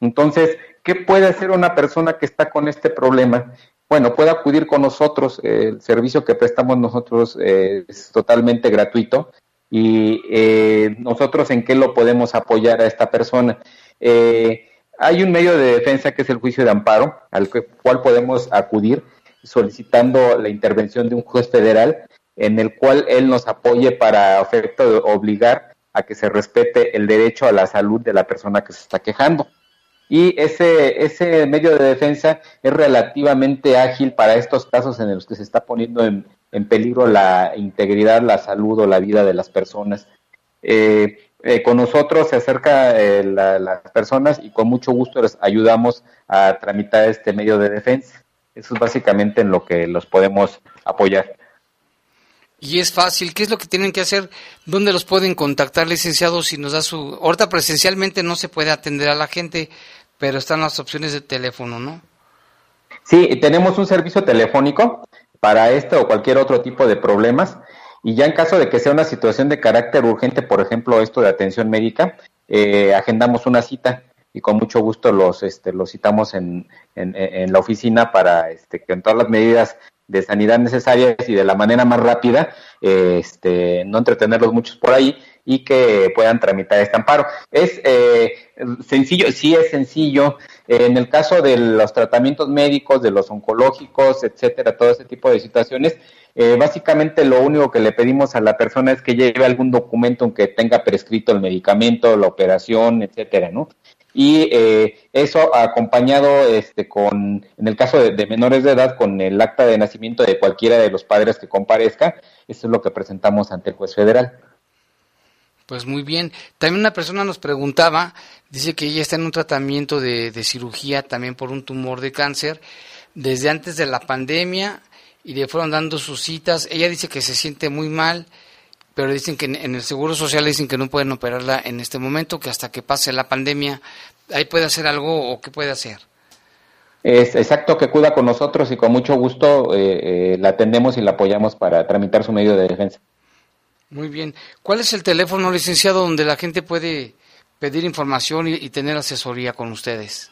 Entonces, ¿qué puede hacer una persona que está con este problema? Bueno, puede acudir con nosotros, el servicio que prestamos nosotros eh, es totalmente gratuito y eh, nosotros en qué lo podemos apoyar a esta persona. Hay un medio de defensa que es el juicio de amparo, al cual podemos acudir solicitando la intervención de un juez federal en el cual él nos apoye para efecto de obligar a que se respete el derecho a la salud de la persona que se está quejando. Y ese, ese medio de defensa es relativamente ágil para estos casos en los que se está poniendo en, peligro la integridad, la salud o la vida de las personas. Eh, eh, con nosotros se acerca eh, las personas y con mucho gusto les ayudamos a tramitar este medio de defensa. Eso es básicamente en lo que los podemos apoyar. Y es fácil, ¿qué es lo que tienen que hacer? ¿Dónde los pueden contactar, licenciados? Si nos da su... Ahorita presencialmente no se puede atender a la gente, pero están las opciones de teléfono, ¿no? Sí, tenemos un servicio telefónico para este o cualquier otro tipo de problemas. Y ya en caso de que sea una situación de carácter urgente, por ejemplo, esto de atención médica, eh, agendamos una cita y con mucho gusto los, este, los citamos en, en, la oficina para este, que en todas las medidas de sanidad necesarias y de la manera más rápida, este, no entretenerlos muchos por ahí y que puedan tramitar este amparo. Es eh, sencillo, sí es sencillo. en el caso de los tratamientos médicos, de los oncológicos, etcétera, todo ese tipo de situaciones, eh, básicamente lo único que le pedimos a la persona es que lleve algún documento en que tenga prescrito el medicamento, la operación, etcétera, ¿no? Y eh, eso acompañado este, con, en el caso de, menores de edad, con el acta de nacimiento de cualquiera de los padres que comparezca, eso es lo que presentamos ante el juez federal. Pues muy bien. También una persona nos preguntaba, dice que ella está en un tratamiento de, de cirugía también por un tumor de cáncer desde antes de la pandemia y le fueron dando sus citas. Ella dice que se siente muy mal, pero dicen que en el Seguro Social dicen que no pueden operarla en este momento, que hasta que pase la pandemia, ahí puede hacer algo o qué puede hacer. Es exacto que cuida con nosotros y con mucho gusto eh, eh, la atendemos y la apoyamos para tramitar su medio de defensa. Muy bien. ¿Cuál es el teléfono, licenciado, donde la gente puede pedir información y, tener asesoría con ustedes?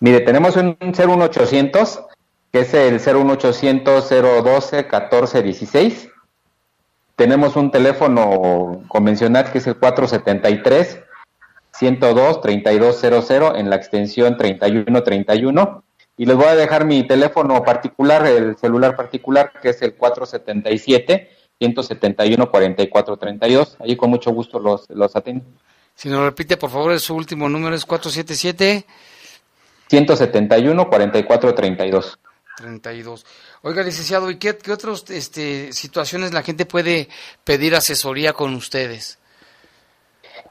Mire, tenemos un 01800 que es el 01800 012 1416. Tenemos un teléfono convencional que es el 473 102 3200 en la extensión 3131 y les voy a dejar mi teléfono particular, el celular particular que es el 477 171 4432. Allí con mucho gusto los los atiendo. Si nos repite, por favor, su último número es 477 171 4432. 32. Oiga, licenciado, ¿y qué, qué otras este, situaciones la gente puede pedir asesoría con ustedes?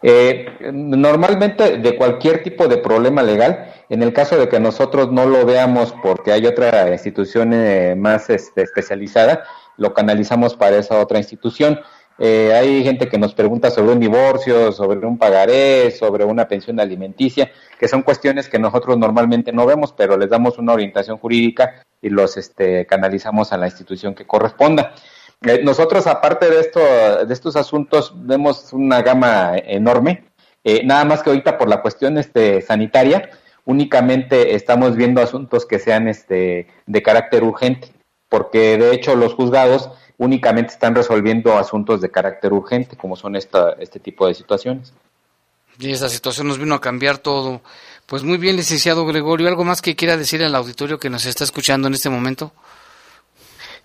Eh, normalmente de cualquier tipo de problema legal, en el caso de que nosotros no lo veamos porque hay otra institución eh, más este, especializada, lo canalizamos para esa otra institución. Eh, hay gente que nos pregunta sobre un divorcio, sobre un pagaré, sobre una pensión alimenticia, que son cuestiones que nosotros normalmente no vemos, pero les damos una orientación jurídica y los este, canalizamos a la institución que corresponda. Eh, nosotros, aparte de, esto, de estos asuntos, vemos una gama enorme, eh, nada más que ahorita por la cuestión este, sanitaria, únicamente estamos viendo asuntos que sean este, de carácter urgente, porque de hecho los juzgados únicamente están resolviendo asuntos de carácter urgente, como son esta, este tipo de situaciones. Y esa situación nos vino a cambiar todo. Pues muy bien, licenciado Gregorio, ¿algo más que quiera decir al auditorio que nos está escuchando en este momento?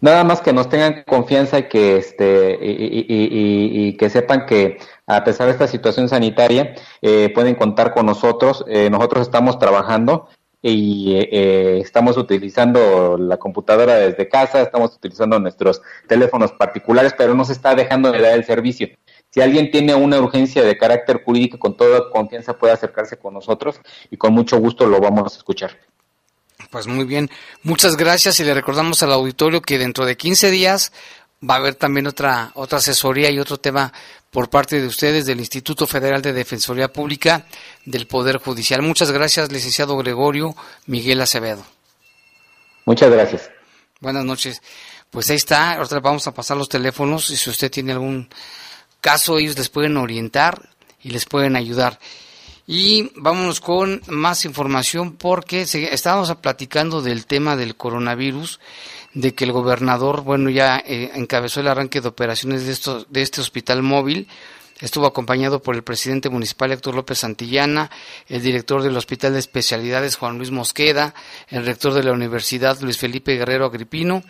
Nada más que nos tengan confianza y que, este, y, que sepan que a pesar de esta situación sanitaria, eh, pueden contar con nosotros. Eh, nosotros estamos trabajando y eh, estamos utilizando la computadora desde casa, estamos utilizando nuestros teléfonos particulares, pero no se está dejando de dar el servicio. Si alguien tiene una urgencia de carácter jurídico, con toda confianza puede acercarse con nosotros y con mucho gusto lo vamos a escuchar. Pues muy bien, muchas gracias y le recordamos al auditorio que dentro de 15 días va a haber también otra otra asesoría y otro tema por parte de ustedes del Instituto Federal de Defensoría Pública del Poder Judicial. Muchas gracias, licenciado Gregorio Miguel Acevedo. Muchas gracias. Buenas noches. Pues ahí está, ahora vamos a pasar los teléfonos y si usted tiene algún caso ellos les pueden orientar y les pueden ayudar. Y vámonos con más información porque estábamos platicando del tema del coronavirus, de que el gobernador, bueno, ya eh, encabezó el arranque de operaciones de, esto, de este hospital móvil. Estuvo acompañado por el presidente municipal Héctor López Santillana, el director del Hospital de Especialidades Juan Luis Mosqueda, el rector de la Universidad Luis Felipe Guerrero Agripino,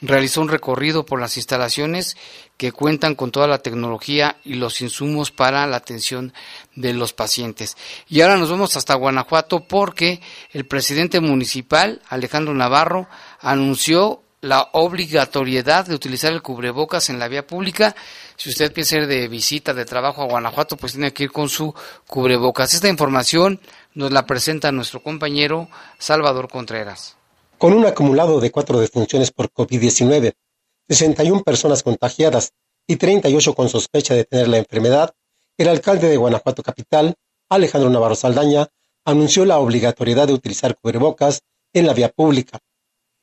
realizó un recorrido por las instalaciones que cuentan con toda la tecnología y los insumos para la atención de los pacientes. Y ahora nos vamos hasta Guanajuato porque el presidente municipal, Alejandro Navarro, anunció la obligatoriedad de utilizar el cubrebocas en la vía pública. Si usted piensa ir de visita, de trabajo a Guanajuato, pues tiene que ir con su cubrebocas. Esta información nos la presenta nuestro compañero Salvador Contreras con un acumulado de cuatro defunciones por COVID-19, 61 personas contagiadas y 38 con sospecha de tener la enfermedad, el alcalde de Guanajuato Capital, Alejandro Navarro Saldaña, anunció la obligatoriedad de utilizar cubrebocas en la vía pública.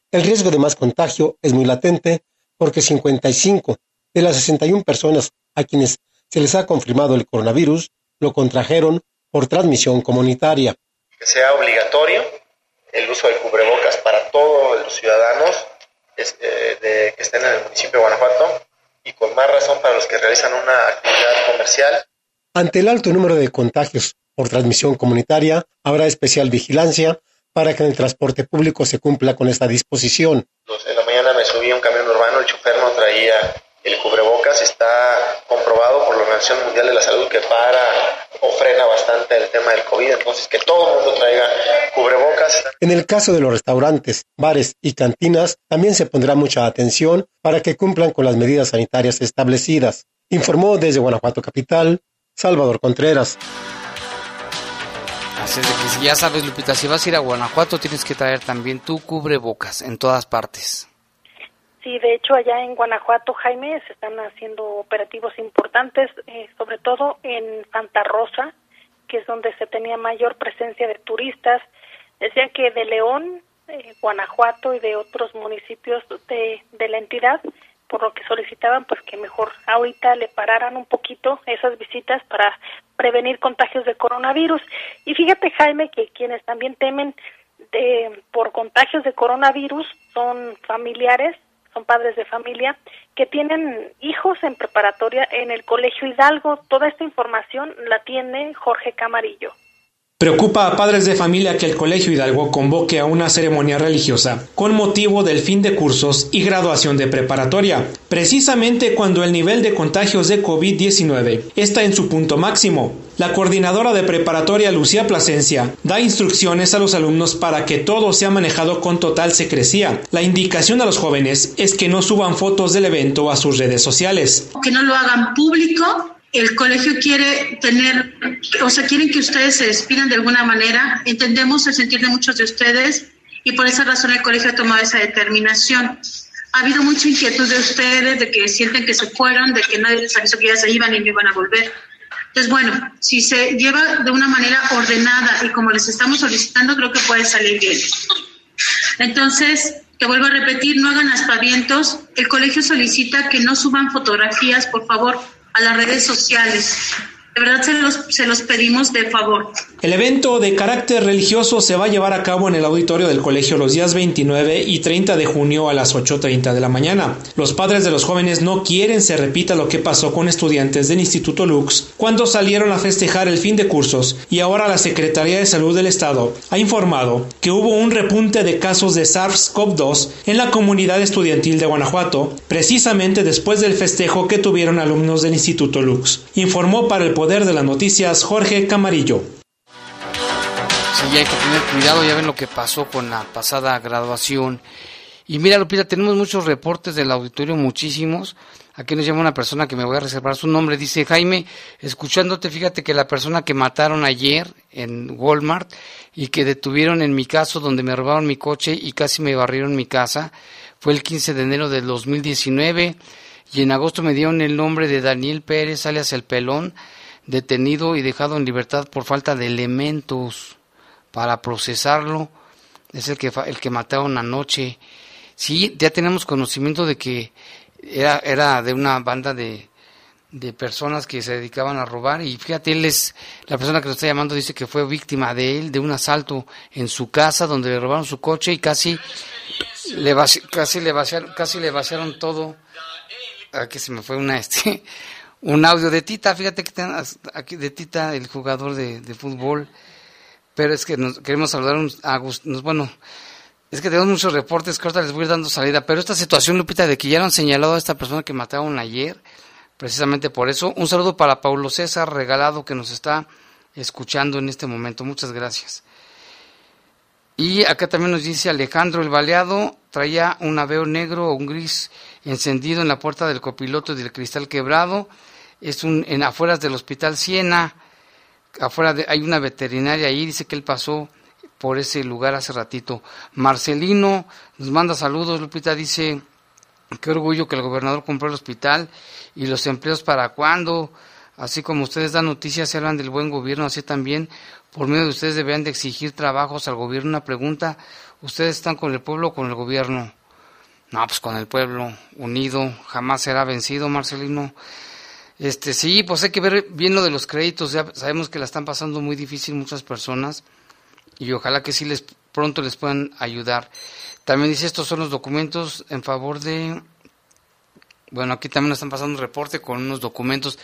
El riesgo de más contagio es muy latente porque 55 de las 61 personas a quienes se les ha confirmado el coronavirus lo contrajeron por transmisión comunitaria. Que sea obligatorio el uso del cubrebocas para todos los ciudadanos eh, de, que estén en el municipio de Guanajuato y con más razón para los que realizan una actividad comercial. Ante el alto número de contagios por transmisión comunitaria, habrá especial vigilancia para que en el transporte público se cumpla con esta disposición. En la mañana me subí a un camión urbano, el chofer no traía el cubrebocas, está comprobado por la Organización Mundial de la Salud que para o frena bastante el tema del COVID, entonces que todo el mundo traiga cubrebocas. En el caso de los restaurantes, bares y cantinas, también se pondrá mucha atención para que cumplan con las medidas sanitarias establecidas. Informó desde Guanajuato Capital, Salvador Contreras. Así es de que si ya sabes, Lupita, si vas a ir a Guanajuato tienes que traer también tu cubrebocas en todas partes. Sí, de hecho allá en Guanajuato, Jaime, se están haciendo operativos importantes, eh, sobre todo en Santa Rosa, que es donde se tenía mayor presencia de turistas. Decían que de León, eh, Guanajuato y de otros municipios de, de la entidad, por lo que solicitaban pues que mejor ahorita le pararan un poquito esas visitas para prevenir contagios de coronavirus. Y fíjate, Jaime, que quienes también temen de, por contagios de coronavirus son familiares son padres de familia que tienen hijos en preparatoria en el Colegio Hidalgo. Toda esta información la tiene Jorge Camarillo. Preocupa a padres de familia que el Colegio Hidalgo convoque a una ceremonia religiosa con motivo del fin de cursos y graduación de preparatoria, precisamente cuando el nivel de contagios de COVID-19 está en su punto máximo. La coordinadora de preparatoria Lucía Plasencia da instrucciones a los alumnos para que todo sea manejado con total secrecía. La indicación a los jóvenes es que no suban fotos del evento a sus redes sociales. Que no lo hagan público el colegio quiere tener, o sea, quieren que ustedes se despidan de alguna manera. Entendemos el sentir de muchos de ustedes y por esa razón el colegio ha tomado esa determinación. Ha habido mucha inquietud de ustedes, de que sienten que se fueron, de que nadie les avisó que ya se iban y no iban a volver. Entonces, bueno, si se lleva de una manera ordenada y como les estamos solicitando, creo que puede salir bien. Entonces, te vuelvo a repetir, no hagan aspavientos. El colegio solicita que no suban fotografías, por favor, a las redes sociales. De verdad se los, se los pedimos de favor. El evento de carácter religioso se va a llevar a cabo en el auditorio del colegio los días 29 y 30 de junio a las 8.30 de la mañana. Los padres de los jóvenes no quieren se repita lo que pasó con estudiantes del Instituto Lux cuando salieron a festejar el fin de cursos y ahora la Secretaría de Salud del Estado ha informado que hubo un repunte de casos de SARS-CoV-2 en la comunidad estudiantil de Guanajuato, precisamente después del festejo que tuvieron alumnos del Instituto Lux. Informó para el Poder de las Noticias Jorge Camarillo. Sí, hay que tener cuidado, ya ven lo que pasó con la pasada graduación. Y mira, Lupita, tenemos muchos reportes del auditorio, muchísimos. Aquí nos llama una persona que me voy a reservar su nombre. Dice, Jaime, escuchándote, fíjate que la persona que mataron ayer en Walmart y que detuvieron en mi caso, donde me robaron mi coche y casi me barrieron mi casa, fue el 15 de enero del 2019. Y en agosto me dieron el nombre de Daniel Pérez, alias El Pelón, detenido y dejado en libertad por falta de elementos para procesarlo. Es el que, el que mataron anoche. Sí, ya tenemos conocimiento de que era, era de una banda de, de personas que se dedicaban a robar y fíjate, él es, la persona que lo está llamando dice que fue víctima de él, de un asalto en su casa donde le robaron su coche y casi le, casi le, vaciaron, casi le vaciaron todo. Aquí se me fue una (laughs) este un audio de Tita, fíjate que aquí de Tita, el jugador de, de fútbol, pero es que nos queremos saludar a Agustín, bueno, es que tenemos muchos reportes que ahorita les voy a ir dando salida, pero esta situación, Lupita, de que ya han señalado a esta persona que mataron ayer, precisamente por eso, un saludo para Paulo César Regalado que nos está escuchando en este momento, muchas gracias. Y acá también nos dice Alejandro el Baleado, traía un aveo negro o un gris encendido en la puerta del copiloto y del cristal quebrado, es un, en afueras del Hospital Siena, afuera de, hay una veterinaria ahí, dice que él pasó por ese lugar hace ratito. Marcelino nos manda saludos, Lupita dice, qué orgullo que el gobernador compró el hospital y los empleos para cuándo, así como ustedes dan noticias se hablan del buen gobierno, así también por medio de ustedes deberían de exigir trabajos al gobierno. Una pregunta, ¿ustedes están con el pueblo o con el gobierno? No, pues con el pueblo unido, jamás será vencido, Marcelino. Este, sí, pues hay que ver bien lo de los créditos. Ya sabemos que la están pasando muy difícil muchas personas y ojalá que sí les pronto les puedan ayudar. También dice estos son los documentos en favor de bueno, aquí también nos están pasando un reporte con unos documentos.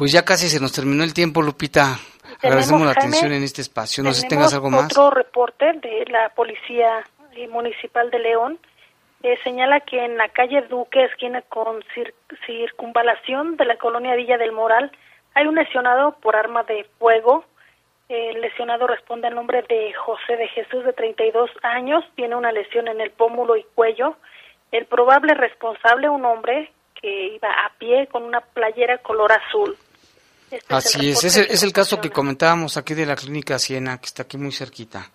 Pues ya casi se nos terminó el tiempo, Lupita. Agradecemos la atención en este espacio. No sé si tengas algo más. Otro reporte de la Policía Municipal de León eh, señala que en la calle Duque, esquina con circunvalación de la colonia Villa del Moral, hay un lesionado por arma de fuego. El lesionado responde al nombre de José de Jesús, de 32 años, tiene una lesión en el pómulo y cuello. El probable responsable, un hombre que iba a pie con una playera color azul. Este Así es, es, el, es el caso que comentábamos aquí de la clínica Siena, que está aquí muy cerquita.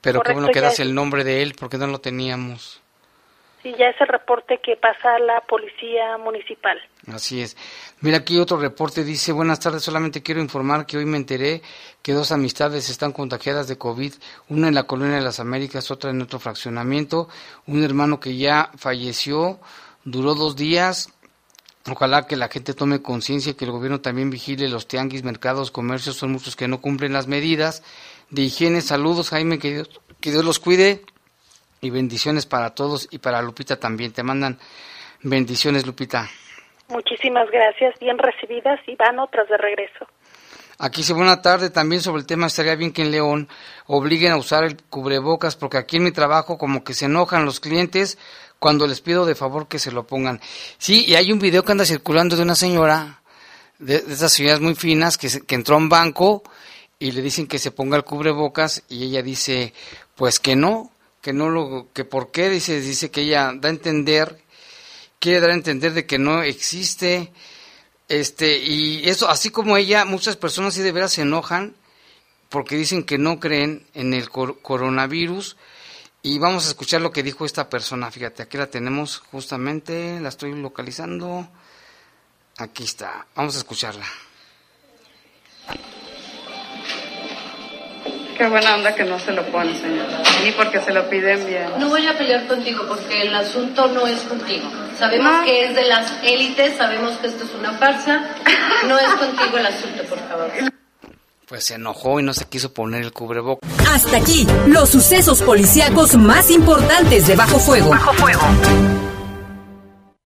Pero qué bueno que das el nombre de él, porque no lo teníamos. Sí, ya es el reporte que pasa a la policía municipal. Así es. Mira, aquí otro reporte dice, buenas tardes, solamente quiero informar que hoy me enteré que dos amistades están contagiadas de COVID, una en la Colonia de las Américas, otra en otro fraccionamiento, un hermano que ya falleció, duró dos días, Ojalá que la gente tome conciencia que el gobierno también vigile los tianguis, mercados, comercios, son muchos que no cumplen las medidas de higiene. Saludos, Jaime, que Dios, que Dios los cuide y bendiciones para todos y para Lupita también. Te mandan bendiciones, Lupita. Muchísimas gracias, bien recibidas y van otras de regreso. Aquí se buena tarde también sobre el tema, estaría bien que en León obliguen a usar el cubrebocas, porque aquí en mi trabajo como que se enojan los clientes cuando les pido de favor que se lo pongan. Sí, y hay un video que anda circulando de una señora, de, esas señoras muy finas, que, que entró a un banco y le dicen que se ponga el cubrebocas y ella dice, pues que no, que no lo, que por qué, dice, dice que ella da a entender, quiere dar a entender de que no existe, este, y eso, así como ella, muchas personas sí de veras se enojan porque dicen que no creen en el coronavirus, y vamos a escuchar lo que dijo esta persona, fíjate, aquí la tenemos justamente, la estoy localizando, aquí está, vamos a escucharla. Qué buena onda que no se lo pone, señor. Ni porque se lo piden bien. No voy a pelear contigo porque el asunto no es contigo. Sabemos que es de las élites, sabemos que esto es una farsa. No es contigo el asunto, por favor. Pues se enojó y no se quiso poner el cubrebocas. Hasta aquí, los sucesos policíacos más importantes de Bajo Fuego. Bajo Fuego.